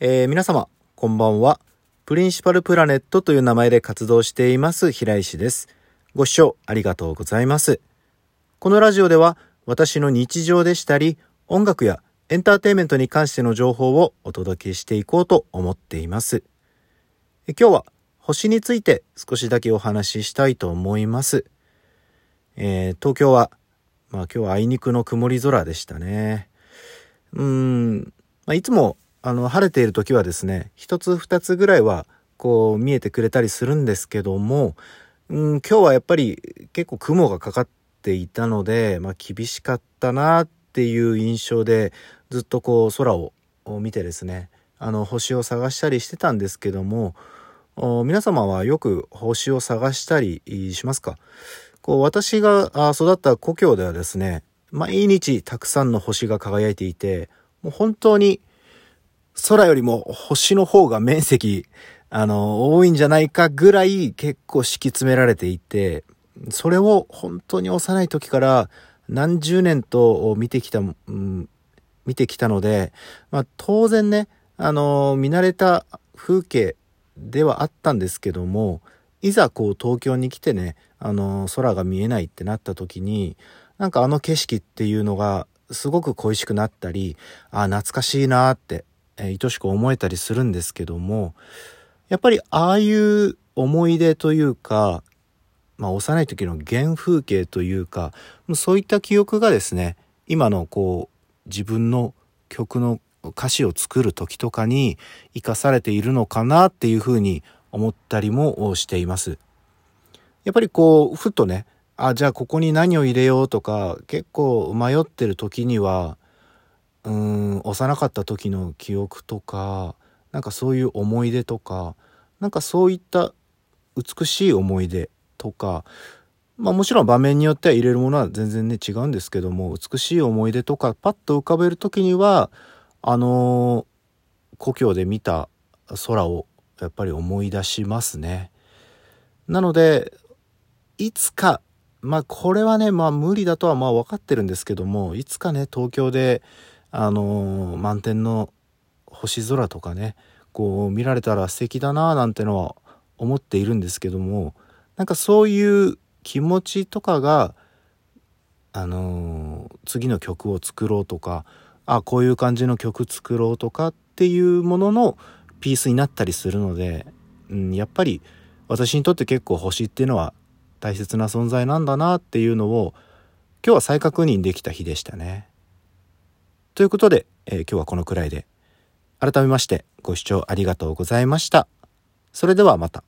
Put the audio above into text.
えー皆様、こんばんは。プリンシパルプラネットという名前で活動しています平石です。ご視聴ありがとうございます。このラジオでは私の日常でしたり、音楽やエンターテインメントに関しての情報をお届けしていこうと思っています。え今日は星について少しだけお話ししたいと思います。えー東京は、まあ今日はあいにくの曇り空でしたね。うーん、まあ、いつもあの晴れている時はですね一つ二つぐらいはこう見えてくれたりするんですけども、うん、今日はやっぱり結構雲がかかっていたので、まあ、厳しかったなっていう印象でずっとこう空を見てですねあの星を探したりしてたんですけども皆様はよく星を探したりしますか？こう私が育った故郷ではですね毎日たくさんの星が輝いていてもう本当に空よりも星の方が面積、あの、多いんじゃないかぐらい結構敷き詰められていて、それを本当に幼い時から何十年と見てきた、うん見てきたので、まあ当然ね、あの、見慣れた風景ではあったんですけども、いざこう東京に来てね、あの、空が見えないってなった時に、なんかあの景色っていうのがすごく恋しくなったり、あ、懐かしいなって、えー愛しく思えたりするんですけども、やっぱりああいう思い出というか、まあ幼い時の原風景というか、そういった記憶がですね、今のこう自分の曲の歌詞を作る時とかに生かされているのかなっていうふうに思ったりもしています。やっぱりこう、ふとね、あ、じゃあここに何を入れようとか、結構迷ってる時には、うん、幼かった時の記憶とか、なんかそういう思い出とか、なんかそういった美しい思い出とか、まあもちろん場面によっては入れるものは全然ね違うんですけども、美しい思い出とかパッと浮かべる時には、あのー故郷で見た空をやっぱり思い出しますね。なので、いつか、まあこれはね、まあ無理だとはまあ分かってるんですけども、いつかね、東京で、あのー満天の星空とかね、こう見られたら素敵だななんてのは思っているんですけども、なんかそういう気持ちとかが、あのー次の曲を作ろうとか、あ、こういう感じの曲作ろうとかっていうもののピースになったりするので、うん、やっぱり私にとって結構星っていうのは大切な存在なんだなっていうのを今日は再確認できた日でしたね。ということで、えー今日はこのくらいで改めましてご視聴ありがとうございました。それではまた。